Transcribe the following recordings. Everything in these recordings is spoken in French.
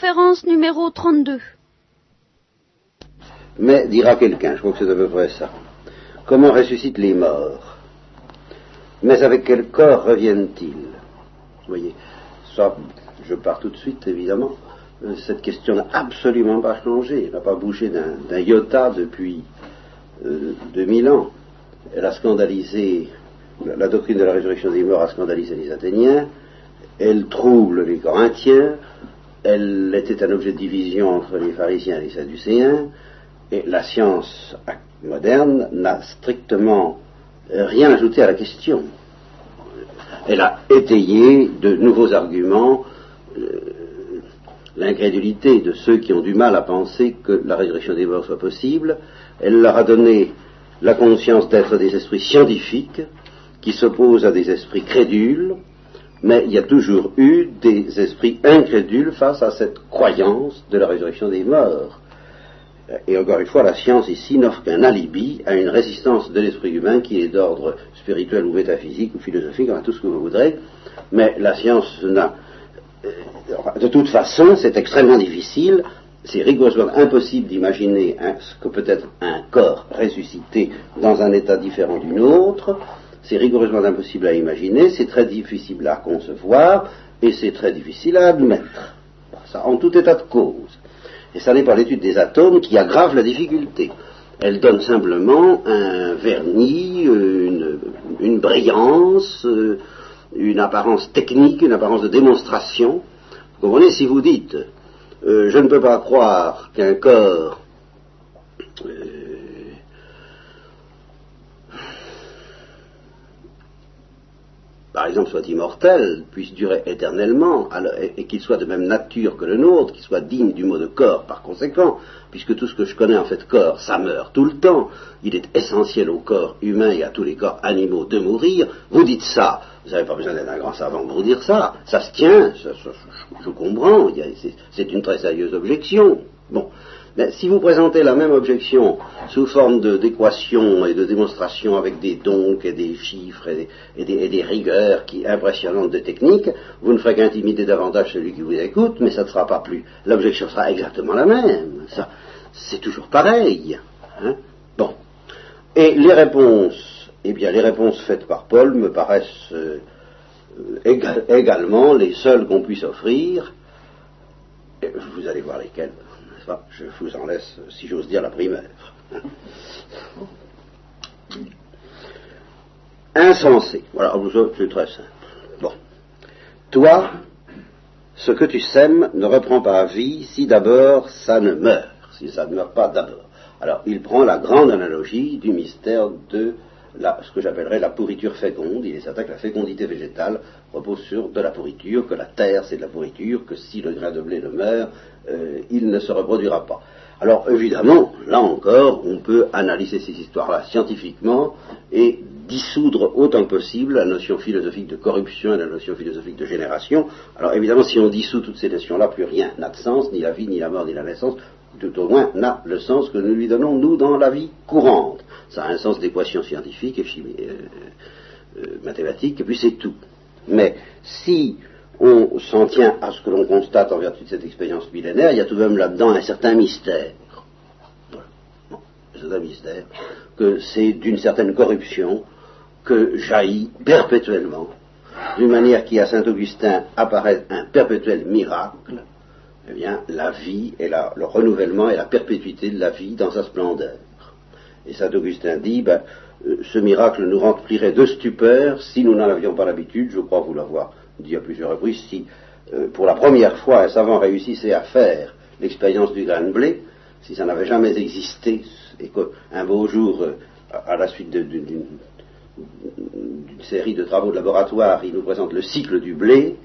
conférence numéro 32. Mais, dira quelqu'un, je crois que c'est à peu près ça, comment ressuscitent les morts? Mais avec quel corps reviennent-ils? Vous voyez, ça, je pars tout de suite, évidemment. Euh, Cette question n'a absolument pas changé, elle n'a pas bougé d'un iota depuis euh, 2000 ans. Elle a scandalisé, la doctrine de la résurrection des morts a scandalisé les Athéniens, elle trouble les Corinthiens, elle était un objet de division entre les pharisiens et les sadducéens, et la science moderne n'a strictement rien ajouté à la question. Elle a étayé de nouveaux arguments euh, l'incrédulité de ceux qui ont du mal à penser que la résurrection des morts soit possible. Elle leur a donné la conscience d'être des esprits scientifiques qui s'opposent à des esprits crédules, mais il y a toujours eu des esprits incrédules face à cette croyance de la résurrection des morts. Et encore une fois, la science ici n'offre qu'un alibi à une résistance de l'esprit humain qui est d'ordre spirituel ou métaphysique ou philosophique, enfin tout ce que vous voudrez, mais la science n'a... euh, De toute façon, c'est extrêmement difficile, c'est rigoureusement impossible d'imaginer ce que peut être un corps ressuscité dans un état différent d'une autre, c'est rigoureusement impossible à imaginer, c'est très difficile à concevoir, et c'est très difficile à admettre. Ça, en tout état de cause. Et ça n'est pas l'étude des atomes qui aggrave la difficulté. Elle donne simplement un vernis, une, une brillance, euh, une apparence technique, une apparence de démonstration. Vous comprenez, si vous dites, euh, je ne peux pas croire qu'un corps euh, par exemple, soit immortel, puisse durer éternellement, et, qu'il soit de même nature que le nôtre, qu'il soit digne du mot de corps par conséquent, puisque tout ce que je connais en fait corps, ça meurt tout le temps, il est essentiel au corps humain et à tous les corps animaux de mourir, vous dites ça, vous n'avez pas besoin d'être un grand savant pour vous dire ça, ça se tient, je, je comprends, c'est une très sérieuse objection. Bon, mais si vous présentez la même objection sous forme d'équations et de démonstrations avec des donc et des chiffres et des, et des- et des rigueurs qui, impressionnantes de technique, vous ne ferez qu'intimider davantage celui qui vous écoute, mais ça ne sera pas plus. L'objection sera exactement la même. Ça, c'est toujours pareil. hein. Bon. Et les réponses, eh bien, les réponses faites par Paul me paraissent euh, éga- également les seules qu'on puisse offrir. Vous allez voir lesquelles, Je vous en laisse, si j'ose dire, la primeur. hein. Insensé. Voilà, c'est très simple. Bon. Toi, ce que tu sèmes ne reprend pas vie si d'abord ça ne meurt, si ça ne meurt pas d'abord. Alors, il prend la grande analogie du mystère de ce que j'appellerais la pourriture féconde. Il est certain que la fécondité végétale repose sur de la pourriture, que la terre c'est de la pourriture, que si le grain de blé ne meurt, euh, il ne se reproduira pas. Alors évidemment, là encore, on peut analyser ces histoires-là scientifiquement et dissoudre autant que possible la notion philosophique de corruption et la notion philosophique de génération. Alors évidemment, si on dissout toutes ces notions-là, plus rien n'a de sens, ni la vie, ni la mort, ni la naissance, tout au moins n'a le sens que nous lui donnons, nous, dans la vie courante. Ça a un sens d'équation scientifique et euh, euh, mathématique, et puis c'est tout. Mais si on s'en tient à ce que l'on constate en vertu de cette expérience millénaire, il y a tout de même là-dedans un certain mystère. Voilà. Bon, un mystère, que c'est d'une certaine corruption que jaillit perpétuellement, d'une manière qui à Saint-Augustin apparaît un perpétuel miracle, eh bien, la vie et le renouvellement et la perpétuité de la vie dans sa splendeur. Et Saint Augustin dit, ben, euh, ce miracle nous remplirait de stupeur si nous n'en avions pas l'habitude, je crois vous l'avoir dit à plusieurs reprises, si euh, pour la première fois un savant réussissait à faire l'expérience du grain de blé, si ça n'avait jamais existé, et qu'un beau jour, euh, à la suite d'une série de travaux de laboratoire, il nous présente le cycle du blé,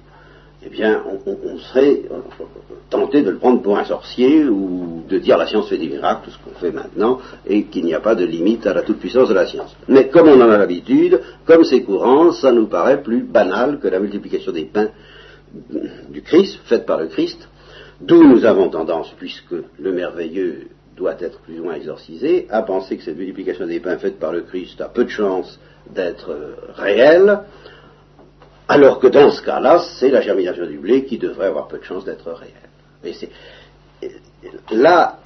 eh bien, on, serait euh, tenté de le prendre pour un sorcier ou de dire la science fait des miracles, ce qu'on fait maintenant, et qu'il n'y a pas de limite à la toute-puissance de la science. Mais comme on en a l'habitude, comme c'est courant, ça nous paraît plus banal que la multiplication des pains du Christ, faite par le Christ, d'où nous avons tendance, puisque le merveilleux doit être plus ou moins exorcisé, à penser que cette multiplication des pains faite par le Christ a peu de chance d'être euh, réelle, alors que dans ce cas-là, c'est la germination du blé qui devrait avoir peu de chance d'être réelle. Là,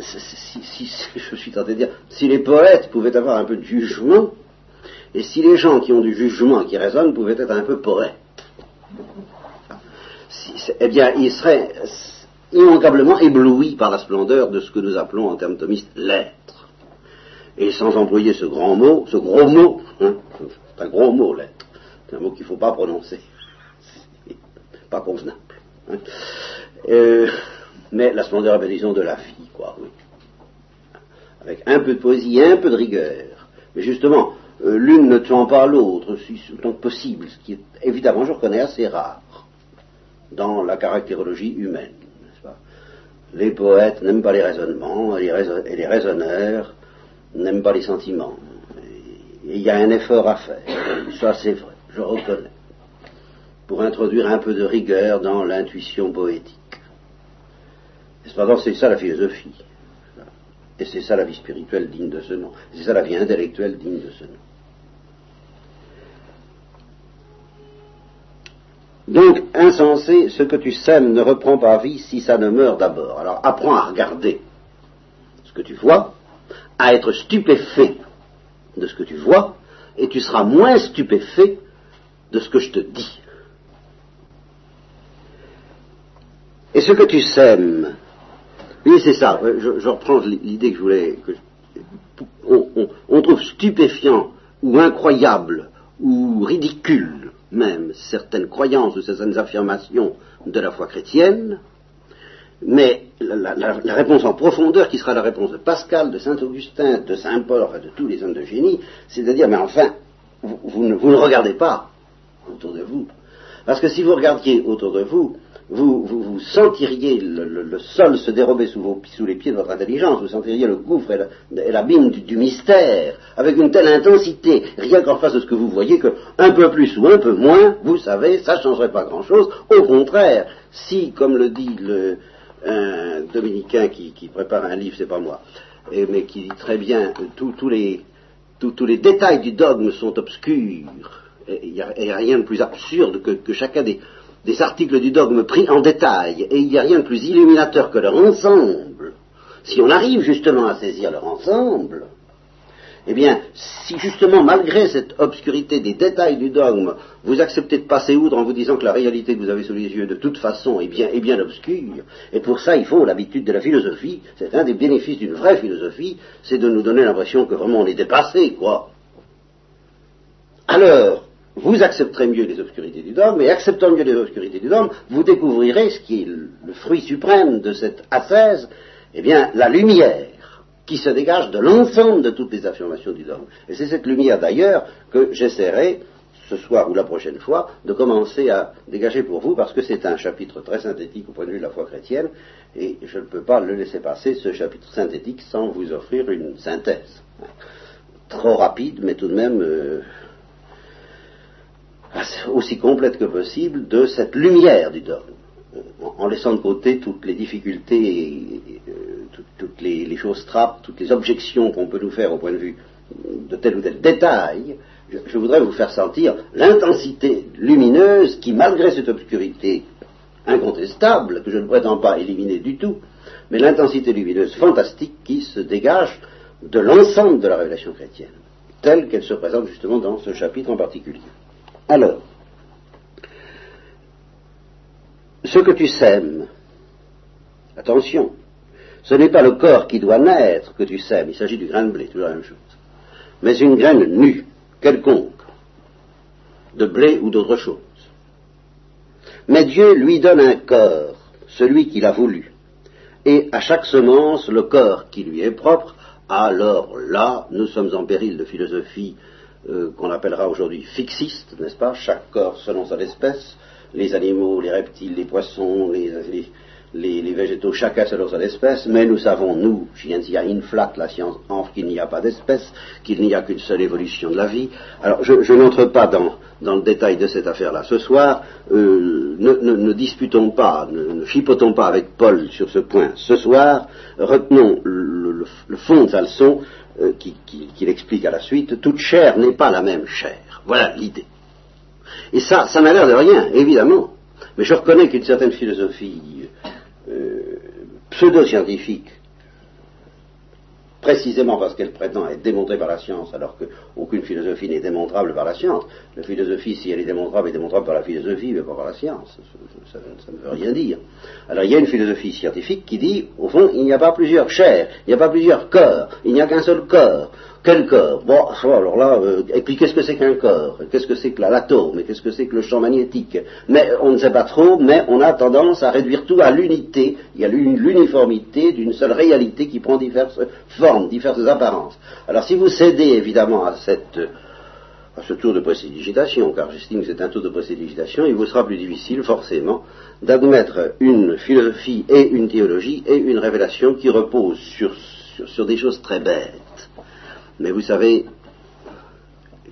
si, je suis tenté de dire, si les poètes pouvaient avoir un peu de jugement, et si les gens qui ont du jugement, qui raisonnent, pouvaient être un peu poètes, eh bien, ils seraient immanquablement éblouis par la splendeur de ce que nous appelons en termes thomistes l'être. Et sans employer ce grand mot, ce gros mot, hein, c'est un gros mot l'être, c'est un mot qu'il ne faut pas prononcer, pas convenable. Hein. Euh, mais la splendeur et disons de la vie, quoi, oui. Avec un peu de poésie et un peu de rigueur. Mais justement, euh, l'une ne tuant pas l'autre, si autant que possible, ce qui est évidemment, je reconnais, assez rare dans la caractérologie humaine. Les poètes n'aiment pas les raisonnements et les, raisonneurs n'aiment pas les sentiments. il y a un effort à faire, ça c'est vrai, je reconnais, pour introduire un peu de rigueur dans l'intuition poétique. Cependant, c'est ça la philosophie. Et c'est ça la vie spirituelle digne de ce nom. C'est ça la vie intellectuelle digne de ce nom. Donc, insensé, ce que tu sèmes ne reprend pas vie si ça ne meurt d'abord. Alors, apprends à regarder ce que tu vois, à être stupéfait de ce que tu vois, et tu seras moins stupéfait de ce que je te dis. Et ce que tu sèmes, oui, c'est ça, je, reprends l'idée que je voulais. on trouve stupéfiant ou incroyable ou ridicule même certaines croyances ou certaines affirmations de la foi chrétienne, mais la, réponse en profondeur, qui sera la réponse de Pascal, de Saint Augustin, de Saint Paul, enfin de tous les hommes de génie, c'est de dire, mais enfin, vous ne regardez pas autour de vous. Parce que si vous regardiez autour de vous, vous, vous, sentiriez le, sol se dérober sous, vos, sous, les pieds de votre intelligence, vous sentiriez le gouffre et l'abîme du, mystère avec une telle intensité, rien qu'en face de ce que vous voyez, que un peu plus ou un peu moins, vous savez, ça ne changerait pas grand-chose. Au contraire, si, comme le dit le, un dominicain qui, prépare un livre, c'est pas moi, mais qui dit très bien, tous les, tous les détails du dogme sont obscurs, il n'y a, rien de plus absurde que chacun des des articles du dogme pris en détail, et il n'y a rien de plus illuminateur que leur ensemble, si on arrive justement à saisir leur ensemble, eh bien, si justement, malgré cette obscurité des détails du dogme, vous acceptez de passer outre en vous disant que la réalité que vous avez sous les yeux, de toute façon, est bien, est bien obscure, et pour ça, il faut l'habitude de la philosophie, c'est un des bénéfices d'une vraie philosophie, c'est de nous donner l'impression que vraiment on est dépassé, quoi. Alors, vous accepterez mieux les obscurités du dogme, et acceptant mieux les obscurités du dogme, vous découvrirez ce qui est le fruit suprême de cette ascèse, eh bien, la lumière qui se dégage de l'ensemble de toutes les affirmations du dogme. Et c'est cette lumière d'ailleurs que j'essaierai, ce soir ou la prochaine fois, de commencer à dégager pour vous, parce que c'est un chapitre très synthétique au point de vue de la foi chrétienne, et je ne peux pas le laisser passer, ce chapitre synthétique, sans vous offrir une synthèse. Trop rapide, mais tout de même... Euh, aussi complète que possible de cette lumière du dogme, euh, en laissant de côté toutes les difficultés, euh, toutes les, choses trappes, toutes les objections qu'on peut nous faire au point de vue de tel ou tel détail, je, voudrais vous faire sentir l'intensité lumineuse qui, malgré cette obscurité incontestable, que je ne prétends pas éliminer du tout, mais l'intensité lumineuse fantastique qui se dégage de l'ensemble de la révélation chrétienne, telle qu'elle se présente justement dans ce chapitre en particulier. Alors, ce que tu sèmes, attention, ce n'est pas le corps qui doit naître que tu sèmes, il s'agit du grain de blé, toujours la même chose, mais une graine nue, quelconque, de blé ou d'autre chose. Mais Dieu lui donne un corps, celui qu'il a voulu, et à chaque semence le corps qui lui est propre, alors là, nous sommes en péril de philosophie euh, qu'on appellera aujourd'hui fixiste, n'est-ce pas? Chaque corps selon son espèce, les animaux, les reptiles, les poissons, les, les, végétaux, chacun selon son espèce, mais nous savons, nous, Scientia inflat, la science enfre qu'il n'y a pas d'espèce, qu'il n'y a qu'une seule évolution de la vie. Alors, je, n'entre pas dans, dans, le détail de cette affaire-là. Ce soir, euh, ne, disputons pas, ne, chipotons pas avec Paul sur ce point. Ce soir, retenons le, le fond de sa leçon, euh, qu'il explique à la suite, toute chair n'est pas la même chair. Voilà l'idée. Et ça, ça n'a l'air de rien, évidemment. Mais je reconnais qu'une certaine philosophie euh, pseudo-scientifique, précisément parce qu'elle prétend être démontrée par la science, alors qu'aucune philosophie n'est démontrable par la science. La philosophie, si elle est démontrable, est démontrable par la philosophie, mais pas par la science. Ça, ça, ne veut rien dire. Alors il y a une philosophie scientifique qui dit, au fond, il n'y a pas plusieurs chairs, il n'y a pas plusieurs corps, il n'y a qu'un seul corps. Quel corps? Bon, alors là, euh, et puis qu'est-ce que c'est qu'un corps? Qu'est-ce que c'est que l'atome? Qu'est-ce que c'est que le champ magnétique? Mais on ne sait pas trop, mais on a tendance à réduire tout à l'unité. Il y a l'uniformité d'une seule réalité qui prend diverses formes, diverses apparences. Alors si vous cédez évidemment à cette à ce tour de précipitation, car j'estime que c'est un tour de précipitation, il vous sera plus difficile, forcément, d'admettre une philosophie et une théologie et une révélation qui reposent sur, sur des choses très bêtes mais vous savez,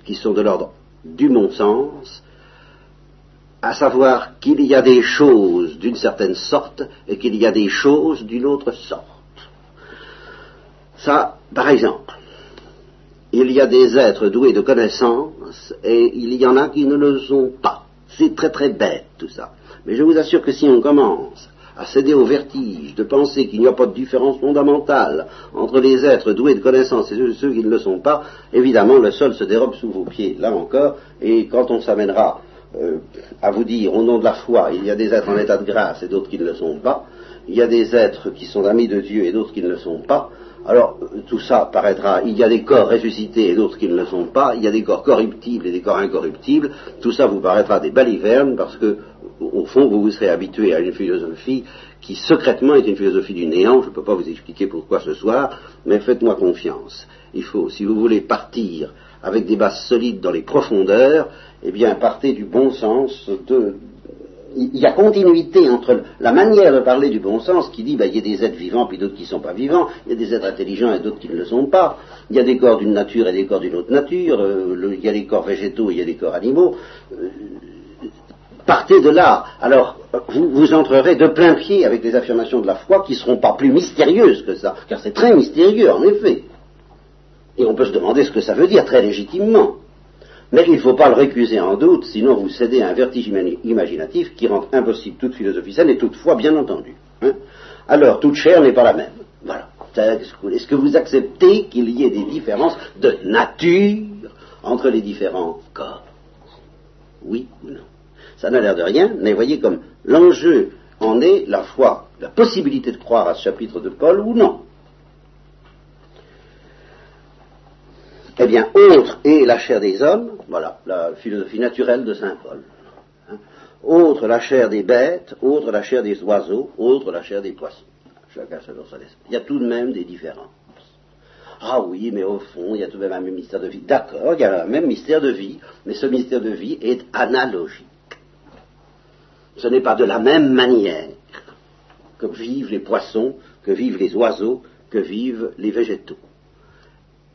qui sont de l'ordre du bon sens, à savoir qu'il y a des choses d'une certaine sorte et qu'il y a des choses d'une autre sorte. Ça, par exemple, il y a des êtres doués de connaissance et il y en a qui ne le sont pas. C'est très très bête tout ça. Mais je vous assure que si on commence à céder au vertige de penser qu'il n'y a pas de différence fondamentale entre les êtres doués de connaissance et ceux, qui ne le sont pas, évidemment le sol se dérobe sous vos pieds, là encore, et quand on s'amènera euh, à vous dire au nom de la foi, il y a des êtres en état de grâce et d'autres qui ne le sont pas, il y a des êtres qui sont amis de Dieu et d'autres qui ne le sont pas, alors tout ça paraîtra, il y a des corps ressuscités et d'autres qui ne le sont pas, il y a des corps corruptibles et des corps incorruptibles, tout ça vous paraîtra des balivernes parce que au fond, vous vous serez habitué à une philosophie qui secrètement est une philosophie du néant. Je ne peux pas vous expliquer pourquoi ce soir, mais faites-moi confiance. Il faut, si vous voulez partir avec des bases solides dans les profondeurs, eh bien, partez du bon sens de, il y a continuité entre la manière de parler du bon sens qui dit bah, il y a des êtres vivants puis d'autres qui ne sont pas vivants, il y a des êtres intelligents et d'autres qui ne le sont pas, il y a des corps d'une nature et des corps d'une autre nature, euh, il y a des corps végétaux et il y a des corps animaux. Euh, partez de là. Alors, vous, entrerez de plein pied avec des affirmations de la foi qui ne seront pas plus mystérieuses que ça, car c'est très mystérieux, en effet. Et on peut se demander ce que ça veut dire, très légitimement. Mais il ne faut pas le récuser en doute, sinon vous cédez à un vertige imaginatif qui rend impossible toute philosophie saine et toute foi, bien entendu. Hein. Alors, toute chair n'est pas la même. Voilà. Est-ce que vous acceptez qu'il y ait des différences de nature entre les différents corps? Oui ou non? Ça n'a l'air de rien, mais voyez comme l'enjeu en est la foi, la possibilité de croire à ce chapitre de Paul ou non. Eh bien, autre est la chair des hommes, voilà, la philosophie naturelle de Saint Paul. Hein. Autre la chair des bêtes, autre la chair des oiseaux, autre la chair des poissons. Chacun selon son esprit. Il y a tout de même des différences. Ah oui, mais au fond, il y a tout de même un même mystère de vie. D'accord, il y a un même mystère de vie, mais ce mystère de vie est analogique ce n'est pas de la même manière que vivent les poissons, que vivent les oiseaux, que vivent les végétaux.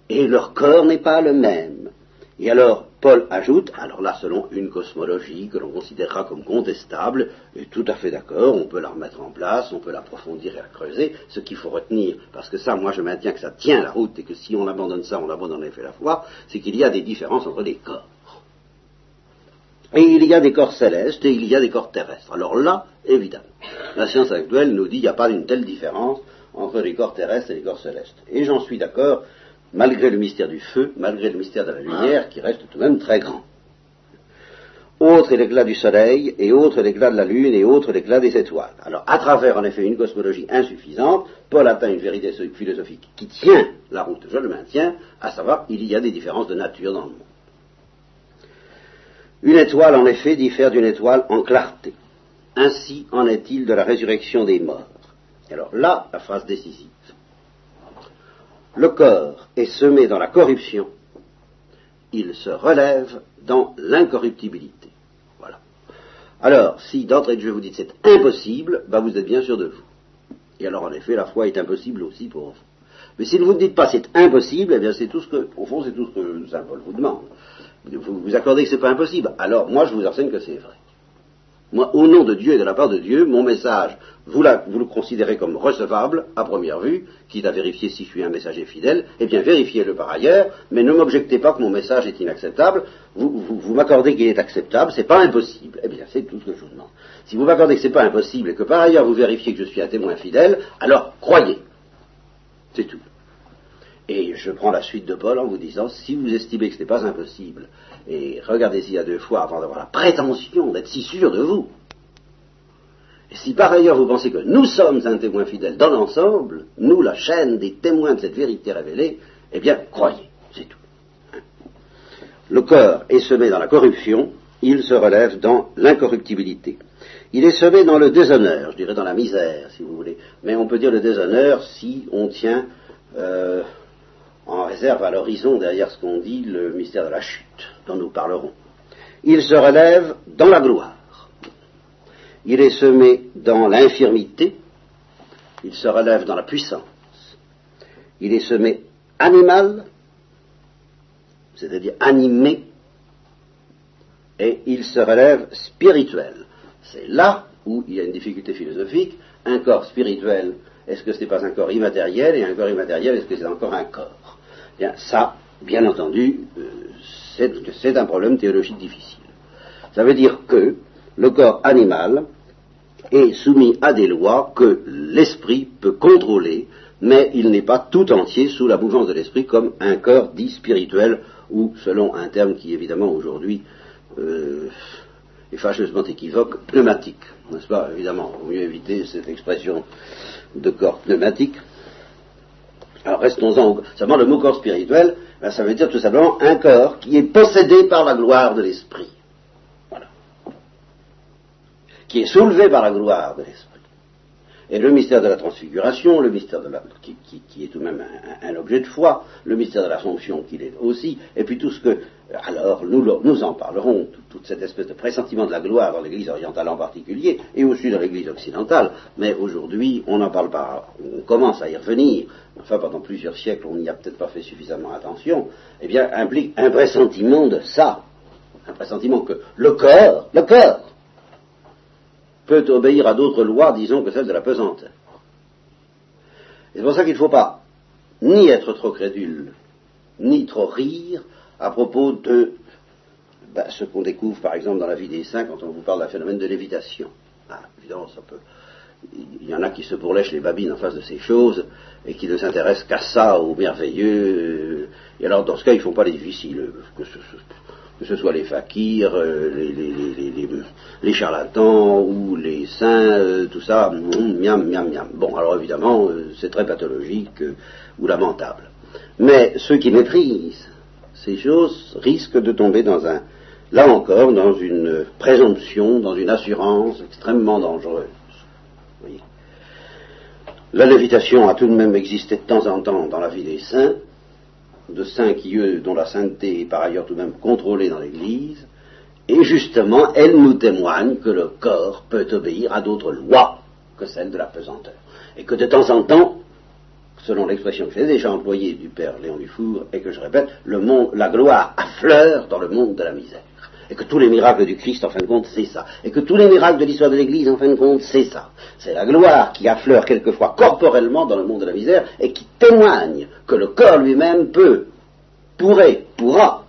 Et leur corps n'est pas le même. Et alors, Paul ajoute, alors là, selon une cosmologie que l'on considérera comme contestable, et tout à fait d'accord, on peut la remettre en place, on peut l'approfondir et la creuser, ce qu'il faut retenir, parce que ça, moi je maintiens que ça tient la route, et que si on abandonne ça, on abandonne en effet la foi, c'est qu'il y a des différences entre les corps. Et il y a des corps célestes et il y a des corps terrestres. Alors là, évidemment, la science actuelle nous dit qu'il n'y a pas une telle différence entre les corps terrestres et les corps célestes. Et j'en suis d'accord, malgré le mystère du feu, malgré le mystère de la lumière, qui reste tout de même très grand. Autre est l'éclat du soleil, et autre l'éclat de la lune, et autre l'éclat des étoiles. Alors, à travers, en effet, une cosmologie insuffisante, Paul atteint une vérité philosophique qui tient la route, je le maintiens, à savoir, il y a des différences de nature dans le monde. Une étoile, en effet, diffère d'une étoile en clarté. Ainsi en est-il de la résurrection des morts. Alors là, la phrase décisive. Le corps est semé dans la corruption, il se relève dans l'incorruptibilité. Voilà. Alors, si d'entrée de jeu vous dites c'est impossible, bah vous êtes bien sûr de vous. Et alors, en effet, la foi est impossible aussi pour vous. Mais si vous ne dites pas c'est impossible, eh bien c'est tout ce que, au fond, c'est tout ce que Saint Paul vous demande vous vous accordez que ce n'est pas impossible. Alors, moi, je vous enseigne que c'est vrai. Moi, au nom de Dieu et de la part de Dieu, mon message, vous, le considérez comme recevable à première vue, quitte à vérifier si je suis un messager fidèle, eh bien vérifiez-le par ailleurs, mais ne m'objectez pas que mon message est inacceptable, vous, m'accordez qu'il est acceptable, c'est pas impossible. Eh bien, c'est tout ce que je vous demande. Si vous m'accordez que c'est pas impossible et que par ailleurs vous vérifiez que je suis un témoin fidèle, alors croyez. C'est tout. Et je prends la suite de Paul en vous disant, si vous estimez que ce n'est pas impossible, et regardez-y à deux fois avant d'avoir la prétention d'être si sûr de vous, et si par ailleurs vous pensez que nous sommes un témoin fidèle dans l'ensemble, nous, la chaîne des témoins de cette vérité révélée, eh bien, croyez, c'est tout. Le corps est semé dans la corruption, il se relève dans l'incorruptibilité. Il est semé dans le déshonneur, je dirais dans la misère, si vous voulez. Mais on peut dire le déshonneur si on tient euh, en réserve à l'horizon derrière ce qu'on dit le mystère de la chute, dont nous parlerons. Il se relève dans la gloire. Il est semé dans l'infirmité, il se relève dans la puissance. Il est semé animal, c'est-à-dire animé, et il se relève spirituel. C'est là où il y a une difficulté philosophique. Un corps spirituel, est-ce que ce n'est pas un corps immatériel Et un corps immatériel, est-ce que c'est encore un corps? Bien, ça, bien entendu, euh, c'est un problème théologique difficile. Ça veut dire que le corps animal est soumis à des lois que l'esprit peut contrôler, mais il n'est pas tout entier sous la mouvance de l'esprit comme un corps dit spirituel, ou selon un terme qui évidemment aujourd'hui euh, est fâcheusement équivoque, pneumatique. N'est-ce pas? Évidemment, il mieux éviter cette expression de corps pneumatique. Alors restons-en. Seulement le mot corps spirituel, ben, ça veut dire tout simplement un corps qui est possédé par la gloire de l'esprit. Voilà. Qui est soulevé par la gloire de l'esprit. Et le mystère de la transfiguration, le mystère de la, qui, est tout de même un, objet de foi, le mystère de la fonction qu'il est aussi, et puis tout ce que, alors nous, nous en parlerons, toute cette espèce de pressentiment de la gloire dans l'Église orientale en particulier, et aussi dans l'Église occidentale, mais aujourd'hui on n'en parle pas, on commence à y revenir, enfin pendant plusieurs siècles on n'y a peut-être pas fait suffisamment attention, eh bien implique un pressentiment de ça, un pressentiment que le corps, le corps, peut obéir à d'autres lois, disons, que celles de la pesanteur. c'est pour ça qu'il ne faut pas ni être trop crédule, ni trop rire à propos de ben, ce qu'on découvre, par exemple, dans la vie des saints quand on vous parle d'un phénomène de lévitation. Ah, évidemment, ça peut. Il y en a qui se pourlèchent les babines en face de ces choses et qui ne s'intéressent qu'à ça, au merveilleux. Et alors, dans ce cas, ils ne font pas les difficiles soit les fakirs, euh, les, charlatans ou les saints, euh, tout ça, miam, miam, miam. Bon, alors évidemment, euh, c'est très pathologique ou lamentable. Mais ceux qui méprisent ces choses risquent de tomber dans un, là encore, dans une présomption, dans une assurance extrêmement dangereuse. La lévitation a tout de même existé de temps en temps dans la vie des saints, de saints qui, eux, dont la sainteté est par ailleurs tout de même contrôlée dans l'Église, et justement, elle nous témoigne que le corps peut obéir à d'autres lois que celles de la pesanteur. Et que de temps en temps, selon l'expression que j'ai déjà employée du père Léon Dufour, et que je répète, la gloire affleure dans le monde de la misère. Et que tous les miracles du Christ, en fin de compte, c'est ça. Et que tous les miracles de l'histoire de l'Église, en fin de compte, c'est ça. C'est la gloire qui affleure quelquefois corporellement dans le monde de la misère et qui témoigne que le corps lui-même peut, pourrait, pourra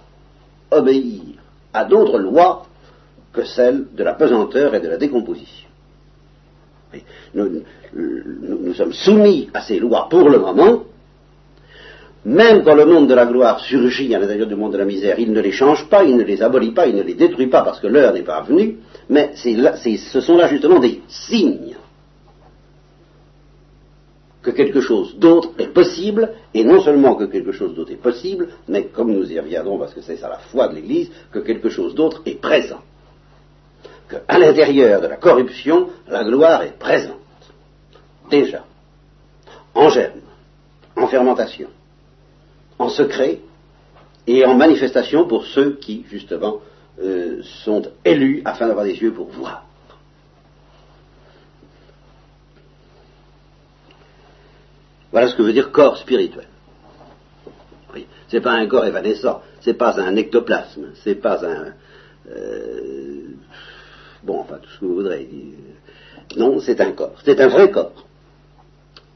obéir à d'autres lois que celles de la pesanteur et de la décomposition. Nous, nous, sommes soumis à ces lois pour le moment, même quand le monde de la gloire surgit à l'intérieur du monde de la misère, il ne les change pas, il ne les abolit pas, il ne les détruit pas parce que l'heure n'est pas venue, mais ce sont là justement des signes que quelque chose d'autre est possible, et non seulement que quelque chose d'autre est possible, mais comme nous y reviendrons parce que c'est ça la foi de l'Église, que quelque chose d'autre est présent. Qu'à l'intérieur de la corruption, la gloire est présente. Déjà. En germe, en fermentation en secret et en manifestation pour ceux qui, justement, euh, sont élus afin d'avoir des yeux pour voir. Voilà ce que veut dire corps spirituel. Oui. Ce n'est pas un corps évanescent, ce n'est pas un ectoplasme, ce n'est pas un. Euh, bon, enfin tout ce que vous voudrez. Non, c'est un corps, c'est un vrai corps,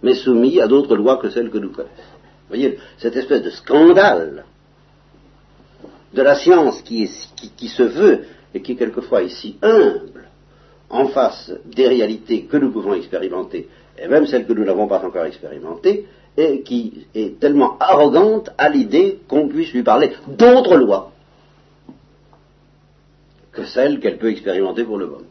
mais soumis à d'autres lois que celles que nous connaissons. Voyez, cette espèce de scandale de la science qui, qui se veut et qui quelquefois est si humble en face des réalités que nous pouvons expérimenter, et même celles que nous n'avons pas encore expérimentées, et qui est tellement arrogante à l'idée qu'on puisse lui parler d'autres lois que celles qu'elle peut expérimenter pour le moment.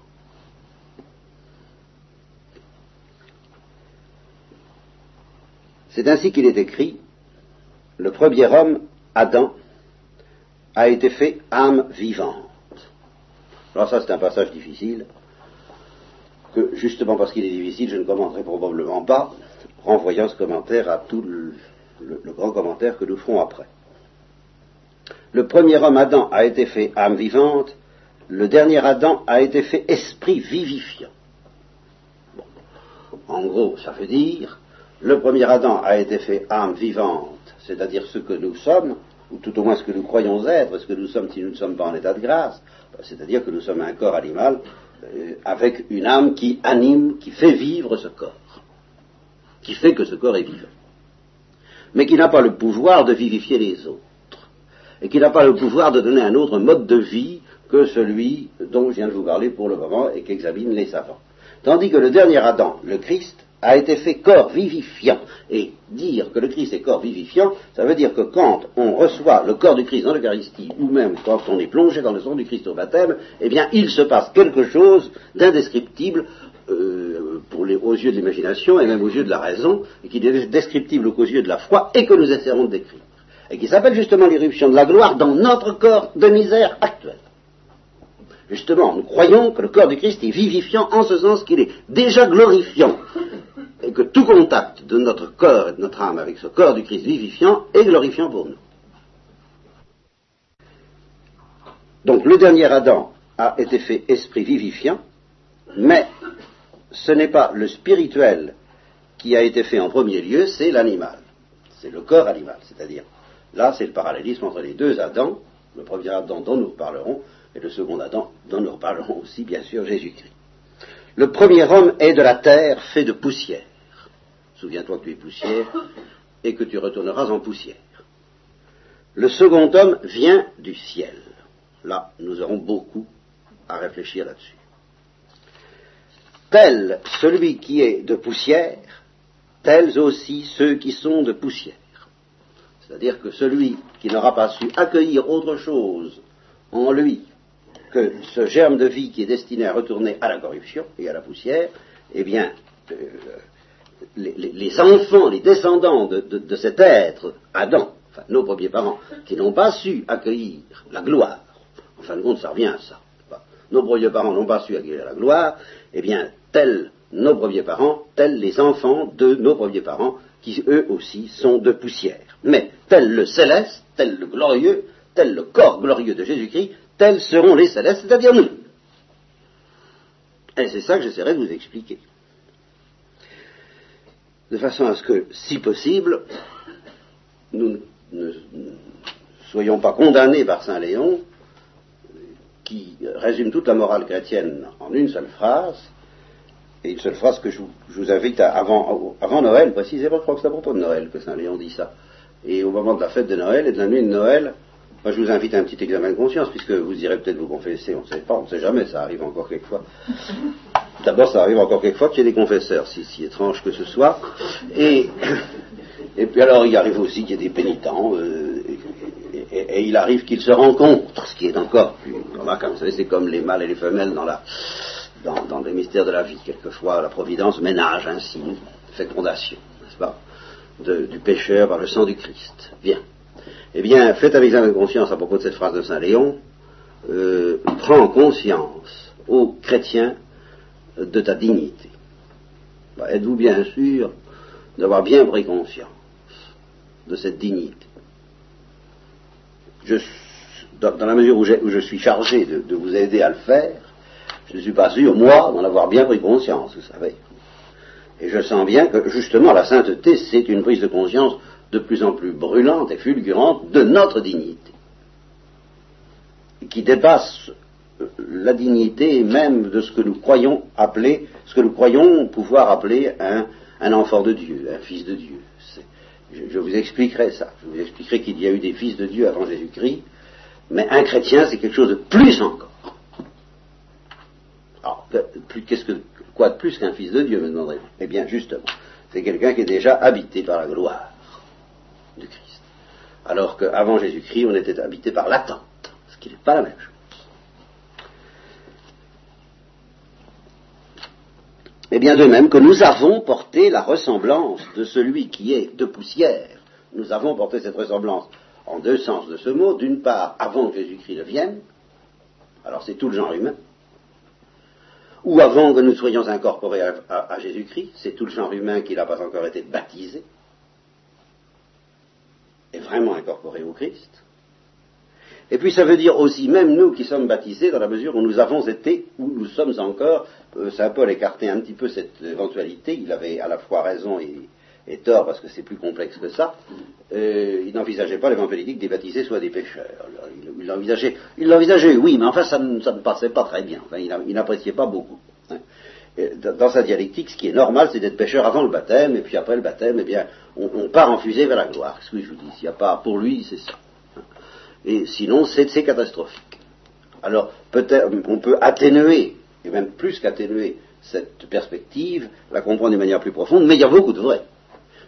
C'est ainsi qu'il est écrit, le premier homme, Adam, a été fait âme vivante. Alors ça c'est un passage difficile, que justement parce qu'il est difficile, je ne commenterai probablement pas, renvoyant ce commentaire à tout le, grand commentaire que nous ferons après. Le premier homme Adam a été fait âme vivante, le dernier Adam a été fait esprit vivifiant. En gros, ça veut dire, le premier Adam a été fait âme vivante, c'est-à-dire ce que nous sommes, ou tout au moins ce que nous croyons être, ce que nous sommes si nous ne sommes pas en état de grâce, c'est-à-dire que nous sommes un corps animal euh, avec une âme qui anime, qui fait vivre ce corps, qui fait que ce corps est vivant, mais qui n'a pas le pouvoir de vivifier les autres, et qui n'a pas le pouvoir de donner un autre mode de vie que celui dont je viens de vous parler pour le moment et qu'examinent les savants. Tandis que le dernier Adam, le Christ, a été fait corps vivifiant. Et dire que le Christ est corps vivifiant, ça veut dire que quand on reçoit le corps du Christ dans l'Eucharistie, ou même quand on est plongé dans le sang du Christ au baptême, eh bien, il se passe quelque chose d'indescriptible euh, aux yeux de l'imagination et même aux yeux de la raison, et qui est descriptible aux yeux de la foi, et que nous essaierons de décrire. Et qui s'appelle justement l'irruption de la gloire dans notre corps de misère actuel. Justement, nous croyons que le corps du Christ est vivifiant en ce sens qu'il est déjà glorifiant et que tout contact de notre corps et de notre âme avec ce corps du Christ vivifiant est glorifiant pour nous. Donc le dernier Adam a été fait esprit vivifiant, mais ce n'est pas le spirituel qui a été fait en premier lieu, c'est l'animal. C'est le corps animal, c'est-à-dire, là c'est le parallélisme entre les deux Adams, le premier Adam dont nous reparlerons, et le second Adam dont nous reparlerons aussi, bien sûr, Jésus-Christ. Le premier homme est de la terre fait de poussière. Souviens-toi que tu es poussière et que tu retourneras en poussière. Le second homme vient du ciel. Là, nous aurons beaucoup à réfléchir là-dessus. Tel celui qui est de poussière, tels aussi ceux qui sont de poussière. C'est-à-dire que celui qui n'aura pas su accueillir autre chose en lui que ce germe de vie qui est destiné à retourner à la corruption et à la poussière, eh bien, euh, les, enfants, les descendants de, cet être, Adam, enfin nos premiers parents, qui n'ont pas su accueillir la gloire, en fin de compte, ça revient à ça. Nos premiers parents n'ont pas su accueillir la gloire, eh bien, tels nos premiers parents, tels les enfants de nos premiers parents, qui eux aussi sont de poussière. Mais tel le céleste, tel le glorieux, tel le corps glorieux de Jésus-Christ, tels seront les célestes, c'est-à-dire nous. Et c'est ça que j'essaierai de vous expliquer de façon à ce que, si possible, nous ne soyons pas condamnés par Saint Léon, qui résume toute la morale chrétienne en une seule phrase, et une seule phrase que je vous, invite à, avant, avant, Noël, précisément, je crois que c'est à propos de Noël que Saint Léon dit ça. Et au moment de la fête de Noël et de la nuit de Noël, moi je vous invite à un petit examen de conscience, puisque vous irez peut-être vous confesser, on ne sait pas, on ne sait jamais, ça arrive encore quelquefois. D'abord, ça arrive encore quelquefois qu'il y ait des confesseurs, si, si étrange que ce soit. Et, et puis alors, il arrive aussi qu'il y ait des pénitents, euh, et, il arrive qu'ils se rencontrent, ce qui est encore plus remarquable. Vous savez, c'est comme les mâles et les femelles dans, la, dans, dans les mystères de la vie. Quelquefois, la Providence ménage ainsi, fécondation, n'est-ce pas, du pécheur par le sang du Christ. Bien. Eh bien, faites un examen de conscience à propos de cette phrase de Saint Léon. Euh, prends conscience, ô chrétien, de ta dignité. Bah, êtes-vous bien sûr d'avoir bien pris conscience de cette dignité? Dans, la mesure où, je suis chargé de, vous aider à le faire, je ne suis pas sûr, moi, d'en avoir bien pris conscience, vous savez. Et je sens bien que, justement, la sainteté, c'est une prise de conscience de plus en plus brûlante et fulgurante de notre dignité, qui dépasse la dignité même de ce que nous croyons appeler, ce que nous croyons pouvoir appeler un, enfant de Dieu, un fils de Dieu. Je, je, vous expliquerai ça. Je vous expliquerai qu'il y a eu des fils de Dieu avant Jésus-Christ, mais un chrétien, c'est quelque chose de plus encore. Alors, qu'est-ce que, quoi de plus qu'un fils de Dieu, me demanderez-vous? Eh bien, justement, c'est quelqu'un qui est déjà habité par la gloire du Christ. Alors qu'avant Jésus-Christ, on était habité par l'attente, ce qui n'est pas la même chose. Eh bien, de même que nous avons porté la ressemblance de celui qui est de poussière, nous avons porté cette ressemblance en deux sens de ce mot. D'une part, avant que Jésus-Christ ne vienne, alors c'est tout le genre humain, ou avant que nous soyons incorporés à, Jésus-Christ, c'est tout le genre humain qui n'a pas encore été baptisé, vraiment incorporé au Christ. Et puis ça veut dire aussi, même nous qui sommes baptisés, dans la mesure où nous avons été, où nous sommes encore, euh, Saint Paul écartait un petit peu cette éventualité, il avait à la fois raison et, tort parce que c'est plus complexe que ça, euh, il n'envisageait pas l'évangélique que des baptisés soient des pécheurs. Il l'envisageait, il l'envisageait, oui, mais enfin ça ne, ça passait pas très bien, enfin, il n'appréciait pas beaucoup. Hein. Dans sa dialectique, ce qui est normal, c'est d'être pécheur avant le baptême, et puis après le baptême, eh bien, on, part en fusée vers la gloire. Ce que je vous dis, s'il n'y a pas pour lui, c'est ça. Et sinon, c'est catastrophique. Alors, peut-être, on peut atténuer, et même plus qu'atténuer, cette perspective, la comprendre d'une manière plus profonde, mais il y a beaucoup de vrai.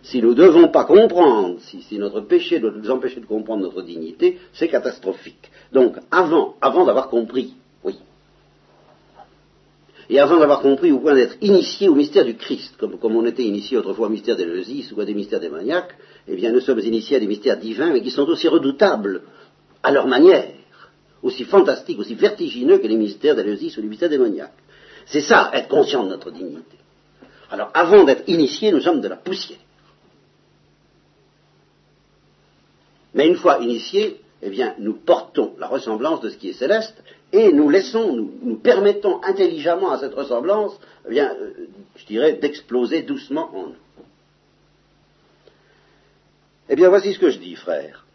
Si nous ne devons pas comprendre, si, notre péché doit nous empêcher de comprendre notre dignité, c'est catastrophique. Donc, avant, avant d'avoir compris, et avant d'avoir compris au point d'être initié au mystère du Christ, comme, on était initié autrefois au mystère des ou à des mystères démoniaques, eh bien nous sommes initiés à des mystères divins, mais qui sont aussi redoutables à leur manière, aussi fantastique, aussi vertigineux que les mystères d'Éleusis ou les mystères démoniaques. C'est ça, être conscient de notre dignité. Alors, avant d'être initiés, nous sommes de la poussière. Mais une fois initiés, eh bien, nous portons la ressemblance de ce qui est céleste et nous laissons, nous, permettons intelligemment à cette ressemblance, eh bien, euh, je dirais, d'exploser doucement en nous. Eh bien, voici ce que je dis, frère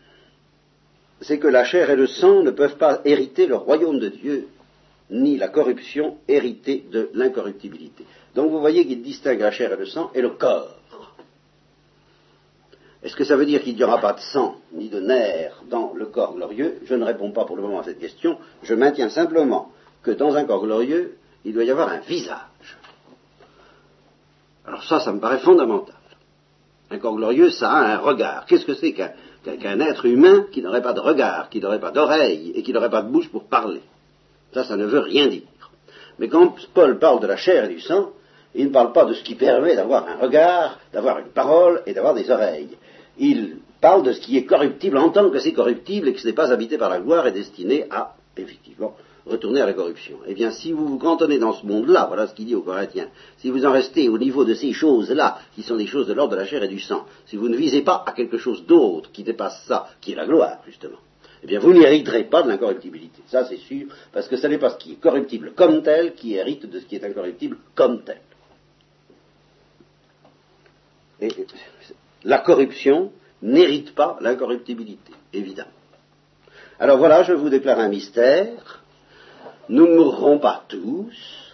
c'est que la chair et le sang ne peuvent pas hériter le royaume de Dieu, ni la corruption hériter de l'incorruptibilité. Donc vous voyez qu'il distingue la chair et le sang et le corps. Est-ce que ça veut dire qu'il n'y aura pas de sang ni de nerfs dans le corps glorieux? Je ne réponds pas pour le moment à cette question. Je maintiens simplement que dans un corps glorieux, il doit y avoir un visage. Alors ça, ça me paraît fondamental. Un corps glorieux, ça a un regard. Qu'est-ce que c'est qu'un être humain qui n'aurait pas de regard, qui n'aurait pas d'oreille et qui n'aurait pas de bouche pour parler? Ça, ça ne veut rien dire. Mais quand Paul parle de la chair et du sang, il ne parle pas de ce qui permet d'avoir un regard, d'avoir une parole et d'avoir des oreilles. Il parle de ce qui est corruptible en tant que c'est corruptible et que ce n'est pas habité par la gloire et destiné à, effectivement, retourner à la corruption. Eh bien, si vous vous cantonnez dans ce monde-là, voilà ce qu'il dit aux Corinthiens, si vous en restez au niveau de ces choses-là, qui sont des choses de l'ordre de la chair et du sang, si vous ne visez pas à quelque chose d'autre qui dépasse ça, qui est la gloire, justement, eh bien, vous n'hériterez pas de l'incorruptibilité. Ça, c'est sûr, parce que ce n'est pas ce qui est corruptible comme tel qui hérite de ce qui est incorruptible comme tel. La corruption n'hérite pas l'incorruptibilité, évidemment. Alors voilà, je vous déclare un mystère nous ne mourrons pas tous.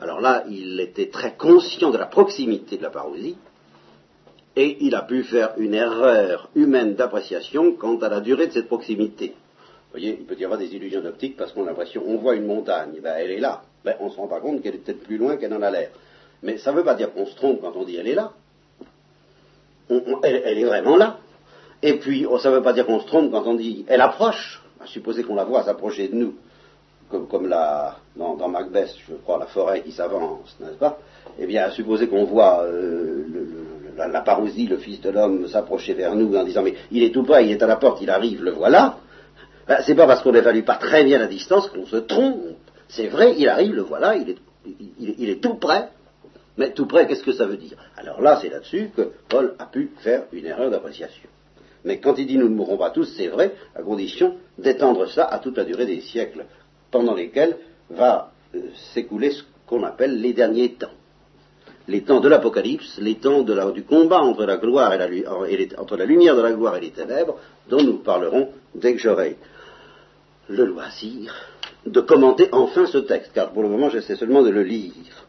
Alors là, il était très conscient de la proximité de la parousie, et il a pu faire une erreur humaine d'appréciation quant à la durée de cette proximité. Vous voyez, il peut y avoir des illusions d'optique parce qu'on a l'impression, on voit une montagne, ben, elle est là. Ben, on ne se rend pas compte qu'elle est peut-être plus loin qu'elle en a l'air. Mais ça ne veut pas dire qu'on se trompe quand on dit elle est là. Elle, est vraiment là. Et puis, ça ne veut pas dire qu'on se trompe quand on dit elle approche. À supposer qu'on la voit s'approcher de nous comme, dans, Macbeth, je crois, la forêt qui s'avance, n'est-ce pas? Eh bien, supposer qu'on voit euh, la, parousie, le Fils de l'homme, s'approcher vers nous en disant mais il est tout près, il est à la porte, il arrive, le voilà. Ben, c'est pas parce qu'on n'évalue pas très bien la distance qu'on se trompe. C'est vrai, il arrive, le voilà, il est, il est tout près. Mais tout près, qu'est-ce que ça veut dire? Alors là, c'est là-dessus que Paul a pu faire une erreur d'appréciation. Mais quand il dit nous ne mourrons pas tous, c'est vrai, à condition d'étendre ça à toute la durée des siècles pendant lesquels va euh, s'écouler ce qu'on appelle les derniers temps. Les temps de l'Apocalypse, les temps du combat entre la, gloire et la, entre la lumière de la gloire et les ténèbres, dont nous parlerons dès que j'aurai le loisir de commenter enfin ce texte, car pour le moment j'essaie seulement de le lire.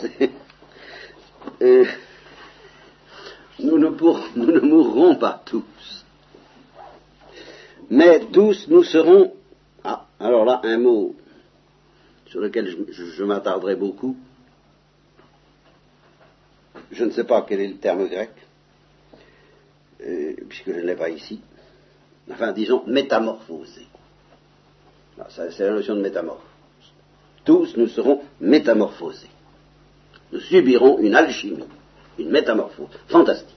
Et nous ne, nous ne mourrons pas tous. Mais tous nous serons. Ah, alors là, un mot sur lequel je, m'attarderai beaucoup. Je ne sais pas quel est le terme grec, euh, puisque je ne l'ai pas ici. Enfin, disons, métamorphosé. Ah, c'est la notion de métamorphose. Tous nous serons métamorphosés. Nous subirons une alchimie, une métamorphose fantastique.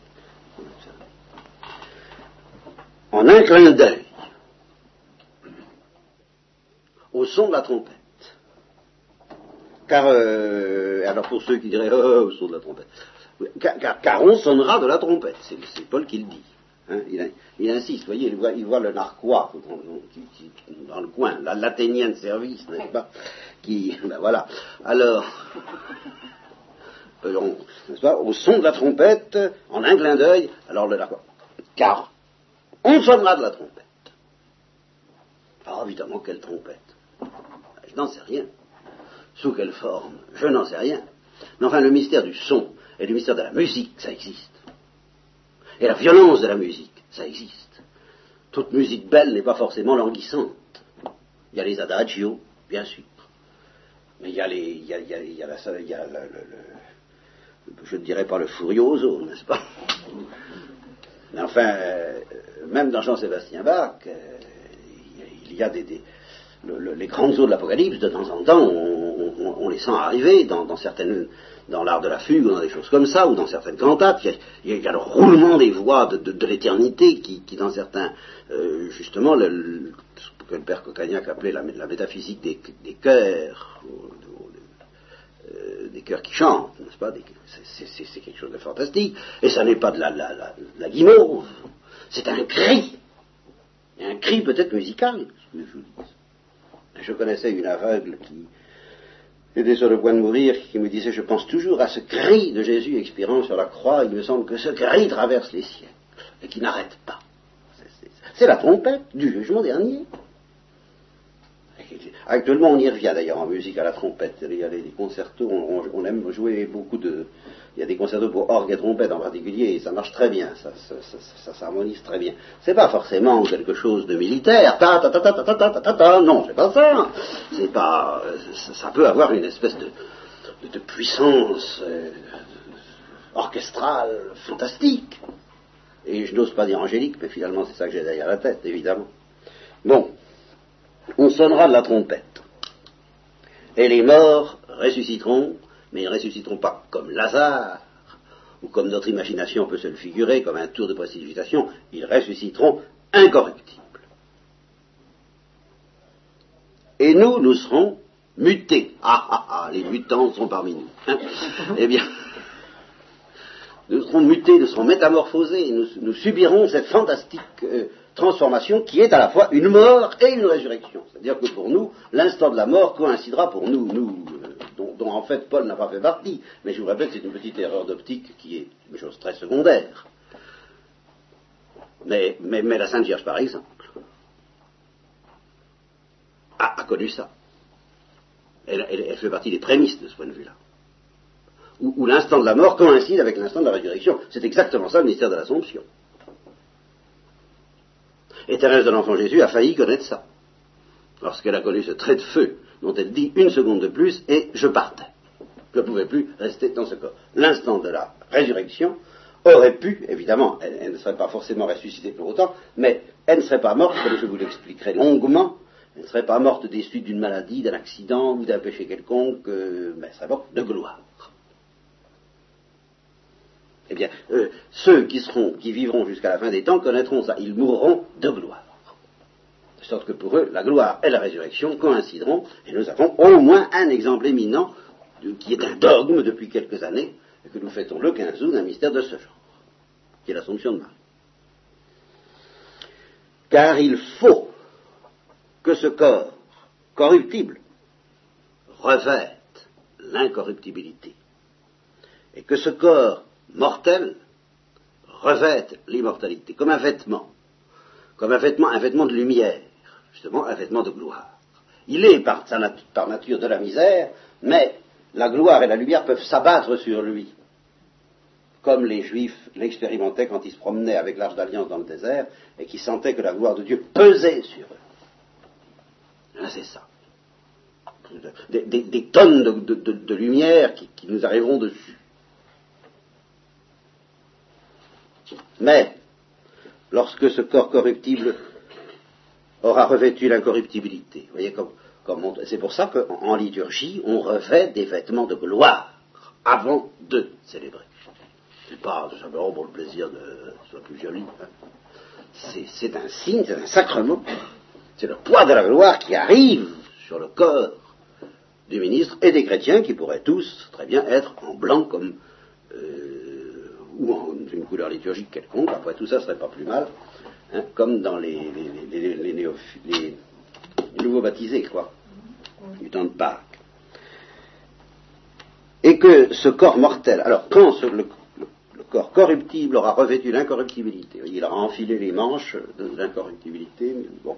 En un clin d'œil, au son de la trompette. Car, euh, alors pour ceux qui diraient, oh, oh, au son de la trompette, car, on sonnera de la trompette, c'est Paul qui le dit. Hein, il, insiste, vous voyez, il voit, le narquois dans, le coin, l'athénien de service, n'est-ce pas Qui, ben voilà. Alors, euh, au son de la trompette, en un clin d'œil, alors le narquois, car on sonnera de la trompette. Alors évidemment, quelle trompette Je n'en sais rien. Sous quelle forme Je n'en sais rien. Mais enfin, le mystère du son et le mystère de la musique, ça existe. Et la violence de la musique, ça existe. Toute musique belle n'est pas forcément languissante. Il y a les adagios, bien sûr. Mais il y a les, il y a, il y a, il y a je ne dirais pas le furioso, n'est-ce pas? Mais enfin, euh, même dans Jean-Sébastien Bach, euh, il y a des, les grandes eaux de l'Apocalypse, de temps en temps, on, les sent arriver dans, certaines, dans l'art de la fugue, ou dans des choses comme ça, ou dans certaines cantates. Il y a, le roulement des voix de, l'éternité qui, dans certains, euh, justement, le, ce que le père Cocagnac appelait la, métaphysique des, des cœurs, euh, des cœurs qui chantent, n'est-ce pas C'est quelque chose de fantastique. Et ça n'est pas de la, la, la guimauve, c'est un cri. un cri peut-être musical, je vous dis. Je connaissais une aveugle qui était sur le point de mourir, qui me disait, je pense toujours à ce cri de Jésus expirant sur la croix, il me semble que ce cri traverse les siècles, et qui n'arrête pas. C'est la trompette du jugement dernier. Actuellement, on y revient d'ailleurs en musique à la trompette. Il y a des concertos, on, aime jouer beaucoup de. Il y a des concertos pour orgue et trompette en particulier, et ça marche très bien, ça, s'harmonise très bien. C'est pas forcément quelque chose de militaire, ta ta ta ta ta ta ta non, c'est pas ça. C'est pas. Ça, peut avoir une espèce de, de, puissance euh, orchestrale fantastique. Et je n'ose pas dire angélique, mais finalement c'est ça que j'ai derrière la tête, évidemment. Bon on sonnera de la trompette. Et les morts ressusciteront, mais ils ne ressusciteront pas comme Lazare, ou comme notre imagination peut se le figurer, comme un tour de précipitation, ils ressusciteront incorruptibles. Et nous, nous serons mutés. Ah ah ah, les mutants sont parmi nous. Hein. eh bien, nous serons mutés, nous serons métamorphosés, nous, nous subirons cette fantastique euh, transformation qui est à la fois une mort et une résurrection. C'est-à-dire que pour nous, l'instant de la mort coïncidera pour nous, nous euh, dont, en fait Paul n'a pas fait partie. Mais je vous rappelle que c'est une petite erreur d'optique qui est une chose très secondaire. Mais, la Sainte Vierge, par exemple, a, connu ça. Elle, fait partie des prémices de ce point de vue-là. où l'instant de la mort coïncide avec l'instant de la résurrection. C'est exactement ça le mystère de l'Assomption. Et Thérèse de l'Enfant Jésus a failli connaître ça, lorsqu'elle a connu ce trait de feu dont elle dit une seconde de plus et je partais. Je ne pouvais plus rester dans ce corps. L'instant de la résurrection aurait pu, évidemment, elle, ne serait pas forcément ressuscitée pour autant, mais elle ne serait pas morte, comme je vous l'expliquerai longuement, elle ne serait pas morte des suites d'une maladie, d'un accident ou d'un péché quelconque, euh, mais elle serait morte de gloire. Eh bien, euh, ceux qui, vivront jusqu'à la fin des temps connaîtront ça. Ils mourront de gloire. De sorte que pour eux, la gloire et la résurrection coïncideront, et nous avons au moins un exemple éminent qui est un dogme depuis quelques années, et que nous fêtons le 15 août d'un mystère de ce genre, qui est l'Assomption de Marie. Car il faut que ce corps corruptible revête l'incorruptibilité, et que ce corps mortel revête l'immortalité, comme un vêtement, comme un vêtement, un vêtement de lumière, justement un vêtement de gloire. Il est par, nature de la misère, mais la gloire et la lumière peuvent s'abattre sur lui comme les Juifs l'expérimentaient quand ils se promenaient avec l'Arche d'Alliance dans le désert et qui sentaient que la gloire de Dieu pesait sur eux. C'est ça. Des, tonnes de, lumière qui, nous arriveront dessus. Mais, lorsque ce corps corruptible aura revêtu l'incorruptibilité, vous voyez, comme, comme c'est pour ça qu'en liturgie, on revêt des vêtements de gloire avant de célébrer c'est pas simplement pour le plaisir de soit plus joli. Hein. C'est un signe, c'est un sacrement. C'est le poids de la gloire qui arrive sur le corps du ministre et des chrétiens qui pourraient tous très bien être en blanc comme euh, ou une couleur liturgique quelconque. Après tout ça, serait pas plus mal, hein, comme dans les, les, nouveaux baptisés, quoi, du temps de Pâques. Et que ce corps mortel, alors quand le, corps corruptible aura revêtu l'incorruptibilité. Il aura enfilé les manches de l'incorruptibilité, bon.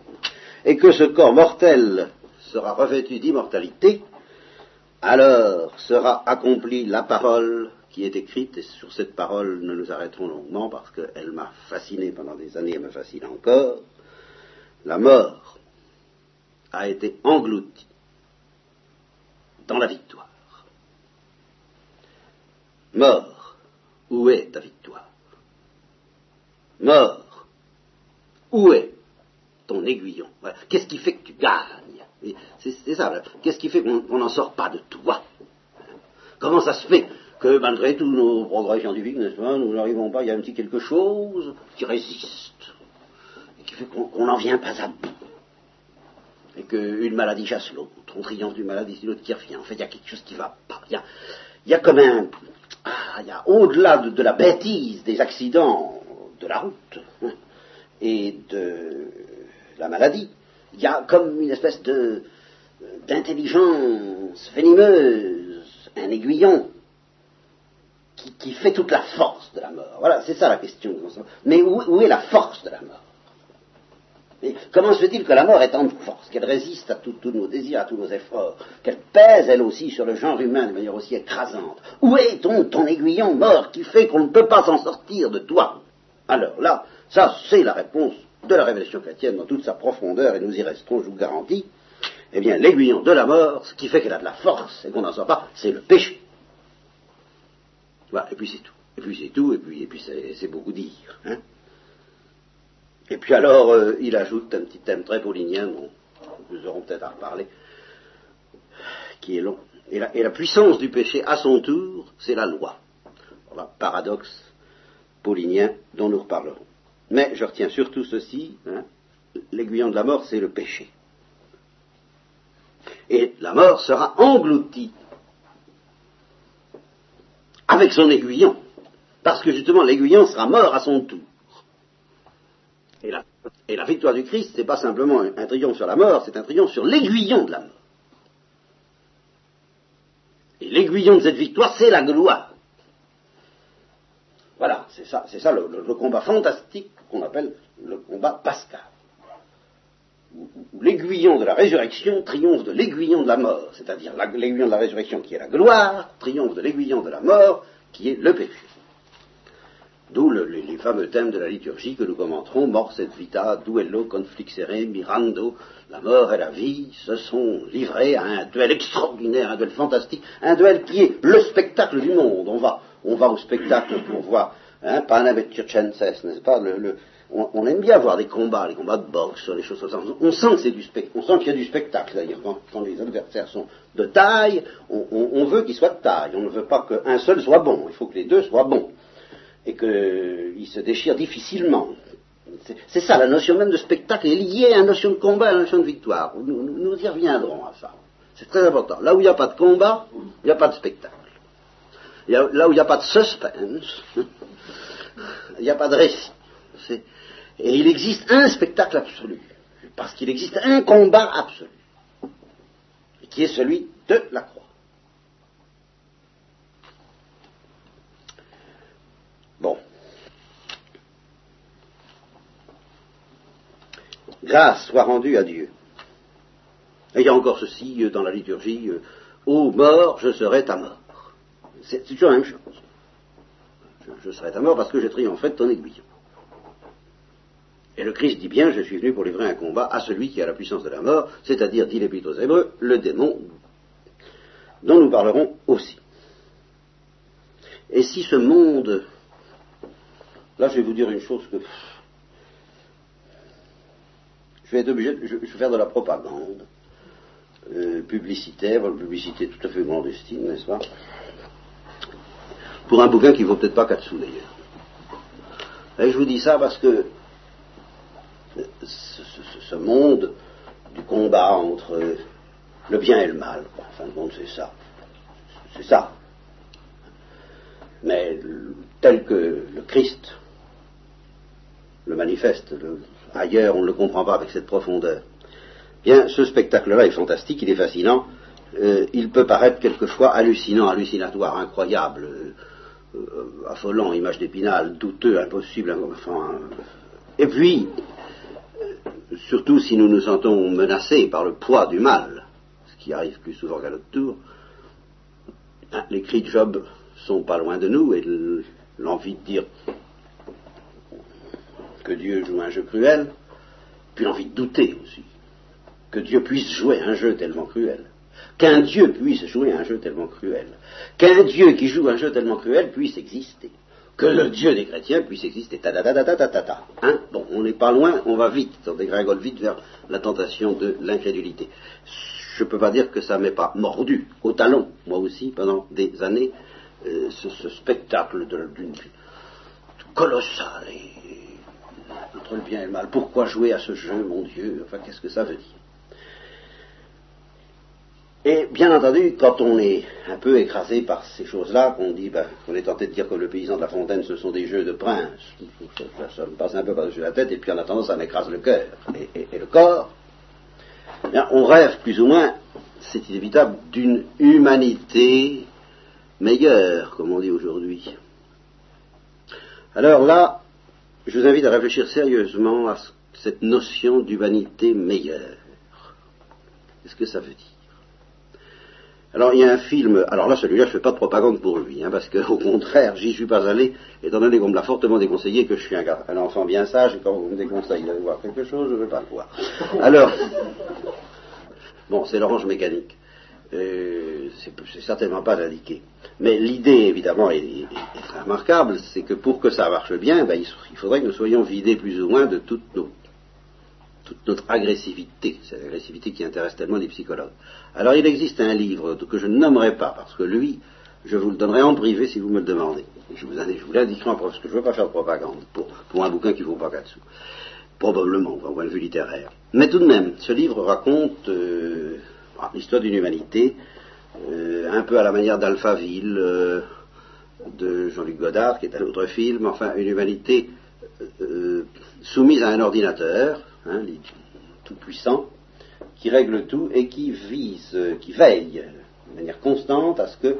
Et que ce corps mortel sera revêtu d'immortalité, alors sera accomplie la parole qui est écrite, et sur cette parole nous nous arrêterons longuement parce qu'elle m'a fasciné pendant des années et me fascine encore. La mort a été engloutie dans la victoire. Mort où est ta victoire? Mort, où est ton aiguillon? Qu'est-ce qui fait que tu gagnes? C'est ça, qu'est-ce qui fait qu'on n'en sort pas de toi? Comment ça se fait? Que malgré tous nos progrès scientifiques, n'est-ce pas, nous n'arrivons pas, il y a un petit quelque chose qui résiste, et qui fait qu'on n'en vient pas à bout. Et qu'une maladie chasse l'autre, on triomphe d'une maladie, c'est l'autre qui revient. En fait, il y a quelque chose qui va pas. Il y a, il y a comme un, ah, il y a au-delà de, la bêtise des accidents de la route hein, et de la maladie, il y a comme une espèce de d'intelligence venimeuse, un aiguillon qui, fait toute la force de la mort. Voilà, c'est ça la question. Mais où est la force de la mort comment se fait-il que la mort est en force, qu'elle résiste à tous nos désirs, à tous nos efforts, qu'elle pèse elle aussi sur le genre humain de manière aussi écrasante? Où est ton, ton aiguillon mort qui fait qu'on ne peut pas s'en sortir de toi? Alors là, ça c'est la réponse de la révélation chrétienne dans toute sa profondeur, et nous y resterons, je vous garantis. Eh bien, l'aiguillon de la mort, ce qui fait qu'elle a de la force et qu'on n'en sort pas, c'est le péché. Voilà, et puis c'est tout. Et puis c'est tout, et puis, et puis c'est beaucoup dire. Hein et puis alors, euh, il ajoute un petit thème très paulinien, dont nous aurons peut-être à reparler, qui est long. Et la, puissance du péché, à son tour, c'est la loi. Voilà, paradoxe paulinien dont nous reparlerons. Mais je retiens surtout ceci, hein, l'aiguillon de la mort, c'est le péché. Et la mort sera engloutie avec son aiguillon, parce que justement l'aiguillon sera mort à son tour. Et la, victoire du Christ, ce n'est pas simplement un, triomphe sur la mort, c'est un triomphe sur l'aiguillon de la mort. Et l'aiguillon de cette victoire, c'est la gloire. Voilà, c'est ça, le, combat fantastique qu'on appelle le combat pascal. L'aiguillon de la résurrection triomphe de l'aiguillon de la mort, c'est-à-dire l'aiguillon de la résurrection qui est la gloire, triomphe de l'aiguillon de la mort qui est le péché. D'où les, fameux thèmes de la liturgie que nous commenterons, mors et vita, duello conflixere, mirando, la mort et la vie se sont livrés à un duel extraordinaire, un duel fantastique, un duel qui est le spectacle du monde. On va, au spectacle pour voir, hein, n'est-ce pas on, aime bien voir des combats, les combats de boxe, les choses comme ça. On sent que c'est qu'il y a du spectacle d'ailleurs. Quand, les adversaires sont de taille, on, veut qu'ils soient de taille. On ne veut pas qu'un seul soit bon. Il faut que les deux soient bons et qu'il se déchire difficilement. C'est ça, la notion même de spectacle est liée à la notion de combat, à la notion de victoire. Nous, y reviendrons à ça. C'est très important. Là où il n'y a pas de combat, il n'y a pas de spectacle. là où il n'y a pas de suspense, il n'y a pas de récit. Et il existe un spectacle absolu, parce qu'il existe un combat absolu, qui est celui de la croix. grâce soit rendue à Dieu, Et encore ceci euh, dans la liturgie, euh, ô mort, je serai ta mort. C'est toujours la même chose. Je, serai ta mort parce que j'ai triomphé ton aiguillon. Et le Christ dit bien, je suis venu pour livrer un combat à celui qui a la puissance de la mort, c'est-à-dire, dit l'Épître aux Hébreux, le démon, dont nous parlerons aussi. Et si ce monde, là je vais vous dire une chose que je vais être obligé, je, vais faire de la propagande euh, publicitaire, une publicité tout à fait clandestine, n'est-ce pas Pour un bouquin qui vaut peut-être pas 4 sous d'ailleurs. Et je vous dis ça parce que ce, monde du combat entre le bien et le mal, en fin de compte c'est ça. C'est ça. Mais tel que le Christ le manifeste, ailleurs on ne le comprend pas avec cette profondeur, bien ce spectacle-là est fantastique, il est fascinant, euh, il peut paraître quelquefois hallucinant, hallucinatoire, incroyable, euh, euh, affolant, image d'épinal, douteux, impossible, enfin, et puis, surtout si nous nous sentons menacés par le poids du mal, ce qui arrive plus souvent qu'à l'autre tour, hein, les cris de Job sont pas loin de nous et l'envie de dire que Dieu joue un jeu cruel, puis l'envie de douter aussi que Dieu puisse jouer un jeu tellement cruel. Qu'un Dieu puisse jouer un jeu tellement cruel. Qu'un Dieu qui joue un jeu tellement cruel puisse exister. Que le Dieu des chrétiens puisse exister. Ta, ta, ta, ta, ta, ta, ta. Hein? Bon, on n'est pas loin, on va vite, on dégringole vite vers la tentation de l'incrédulité. Je ne peux pas dire que ça m'est pas mordu au talon, moi aussi, pendant des années, euh, ce, spectacle d'une colossal entre le bien et le mal. Pourquoi jouer à ce jeu, mon Dieu? Enfin, qu'est-ce que ça veut dire? Et bien entendu, quand on est un peu écrasé par ces choses-là, qu'on dit, ben, est tenté de dire que le paysan de la fontaine, ce sont des jeux de prince, ça, me passe un peu par-dessus la tête, et puis en attendant, ça m'écrase le cœur et, le corps. Bien, on rêve plus ou moins, c'est inévitable, d'une humanité meilleure, comme on dit aujourd'hui. Alors là, je vous invite à réfléchir sérieusement à cette notion d'humanité meilleure. Qu'est-ce que ça veut dire? Alors il y a un film, alors là celui-là je ne fais pas de propagande pour lui, hein, parce qu'au contraire j'y suis pas allé, étant donné qu'on me l'a fortement déconseillé que je suis un, enfant bien sage, et quand vous me déconseillez de voir quelque chose, je ne veux pas le voir. Alors, bon c'est l'orange mécanique, euh, c'est certainement pas indiqué. Mais l'idée évidemment est, très remarquable, c'est que pour que ça marche bien, ben, il faudrait que nous soyons vidés plus ou moins de toutes nos toute notre agressivité, cette agressivité qui intéresse tellement les psychologues. Alors il existe un livre que je ne nommerai pas, parce que lui, je vous le donnerai en privé si vous me le demandez. Je vous, vous l'indiquerai en parce que je ne veux pas faire de propagande pour, un bouquin qui ne vaut pas quatre sous. Probablement, d'un point de vue littéraire. Mais tout de même, ce livre raconte euh, ah, l'histoire d'une humanité, euh, un peu à la manière d'Alphaville, euh, de Jean-Luc Godard, qui est un autre film, enfin une humanité soumise à un ordinateur, hein, tout puissant, qui règle tout et qui vise, qui veille de manière constante à ce que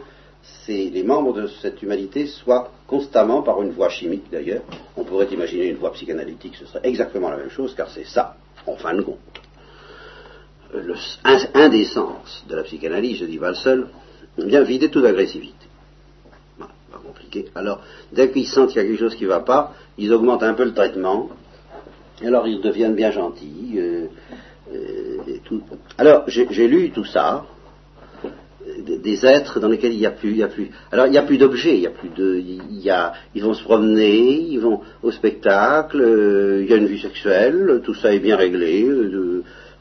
les membres de cette humanité soient constamment, par une voie chimique d'ailleurs, on pourrait imaginer une voie psychanalytique, ce serait exactement la même chose, car c'est ça, en fin de compte. Le, un, des sens de la psychanalyse, je dis pas le seul, vient vider toute agressivité. pas compliqué. Alors, dès qu'ils sentent qu'il y a quelque chose qui ne va pas, ils augmentent un peu le traitement, alors ils deviennent bien gentils. Euh, euh, et. Alors j'ai lu tout ça, des, êtres dans lesquels il n'y a plus, il y a plus. Alors il n'y a plus d'objets, il y a plus de, il y a, ils vont se promener, ils vont au spectacle, euh, il y a une vie sexuelle, tout ça est bien réglé.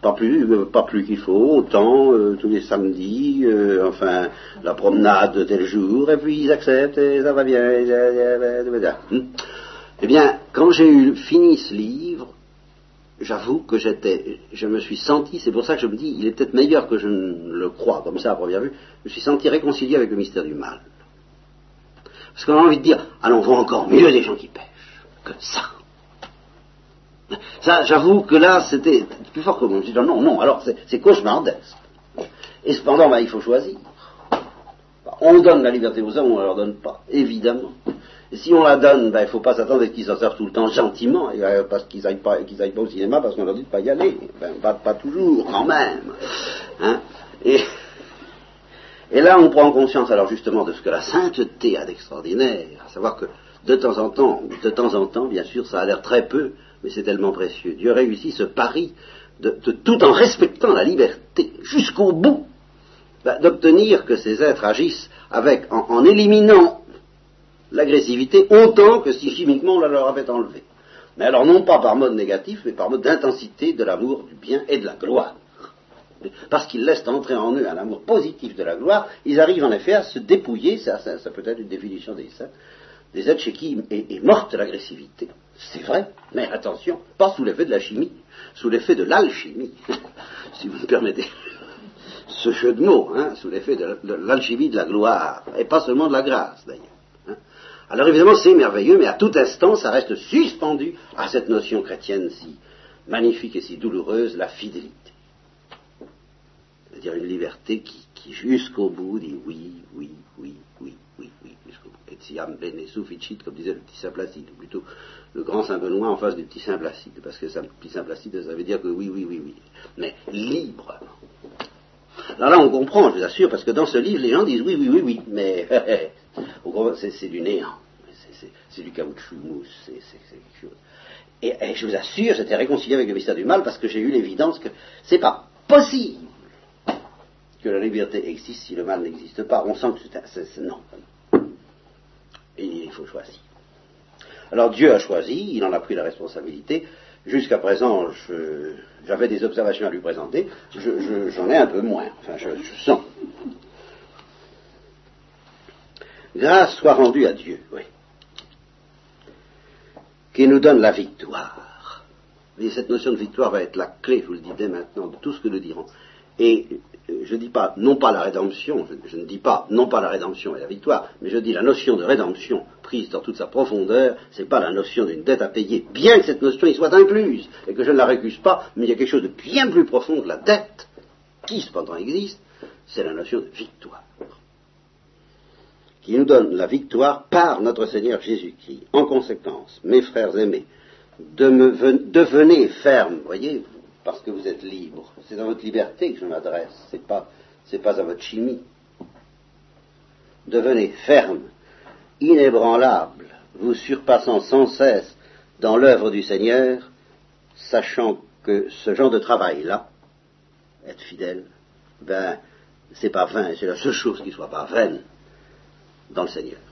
pas plus, pas plus qu'il faut, autant tous les samedis, enfin la promenade tel jour, et puis ils acceptent et ça va bien. Eh bien, quand j'ai eu fini ce livre, j'avoue que j'étais, je me suis senti, c'est pour ça que je me dis, il est peut-être meilleur que je ne le crois, comme ça à première vue, je me suis senti réconcilié avec le mystère du mal. Parce qu'on a envie de dire, allons, on encore mieux des gens qui pêchent que ça. Ça, j'avoue que là, c'était plus fort que moi. Je me non, non, alors c'est cauchemardesque. Et cependant, bah, il faut choisir. On donne la liberté aux hommes, on ne leur donne pas, évidemment. Si on la donne, ben, il ne faut pas s'attendre à ce qu'ils s'en servent tout le temps gentiment, parce qu'ils n'aillent pas, qu'ils pas au cinéma parce qu'on leur dit de pas y aller. Ben, pas, toujours, quand même. Hein. et, et là, on prend conscience alors justement de ce que la sainteté a d'extraordinaire, à savoir que de temps en temps, de temps en temps, bien sûr, ça a l'air très peu, mais c'est tellement précieux. Dieu réussit ce pari de, tout en respectant la liberté jusqu'au bout, ben, d'obtenir que ces êtres agissent avec, en éliminant l'agressivité autant que si chimiquement on la leur avait enlevée. Mais alors non pas par mode négatif, mais par mode d'intensité de l'amour du bien et de la gloire. Parce qu'ils laissent entrer en eux un amour positif de la gloire, ils arrivent en effet à se dépouiller, ça, peut être une définition des êtres, des êtres chez qui est, morte l'agressivité. C'est vrai, mais attention, pas sous l'effet de la chimie, sous l'effet de l'alchimie, si vous me permettez ce jeu de mots, hein, sous l'effet de l'alchimie de la gloire, et pas seulement de la grâce d'ailleurs. Alors évidemment, c'est merveilleux, mais à tout instant, ça reste suspendu à cette notion chrétienne si magnifique et si douloureuse, la fidélité. C'est-à-dire une liberté qui, jusqu'au bout dit oui, oui, oui, oui, oui, oui, jusqu'au bout. Et siam bene sufficit, comme disait le petit Saint Placide, ou plutôt le grand Saint Benoît en face du petit Saint Placide, parce que le petit Saint Placide, ça veut dire que oui, oui, oui, oui, mais libre. Alors là, on comprend, je vous assure, parce que dans ce livre, les gens disent oui, oui, oui, oui, mais c'est du néant. C'est du caoutchouc mousse, c'est quelque chose. Et, je vous assure, j'étais réconcilié avec le mystère du mal parce que j'ai eu l'évidence que c'est pas possible que la liberté existe si le mal n'existe pas. On sent que c'est non. Il faut choisir. Alors Dieu a choisi, il en a pris la responsabilité. Jusqu'à présent, j'avais des observations à lui présenter. J'en ai un peu moins. Enfin, je, je sens. Grâce soit rendue à Dieu, oui, qui nous donne la victoire. Et cette notion de victoire va être la clé, je vous le dis dès maintenant, de tout ce que nous dirons. Et euh, je ne dis pas non pas la rédemption, je, ne dis pas non pas la rédemption et la victoire, mais je dis la notion de rédemption prise dans toute sa profondeur, ce n'est pas la notion d'une dette à payer, bien que cette notion y soit incluse, et que je ne la récuse pas, mais il y a quelque chose de bien plus profond que la dette, qui cependant existe, c'est la notion de victoire qui nous donne la victoire par notre Seigneur Jésus-Christ. En conséquence, mes frères aimés, devenez fermes, voyez, parce que vous êtes libres. C'est à votre liberté que je m'adresse, ce n'est pas, pas à votre chimie. Devenez fermes, inébranlables, vous surpassant sans cesse dans l'œuvre du Seigneur, sachant que ce genre de travail-là, être fidèle, ben, c'est pas vain, c'est la seule chose qui soit pas vaine dans le Seigneur.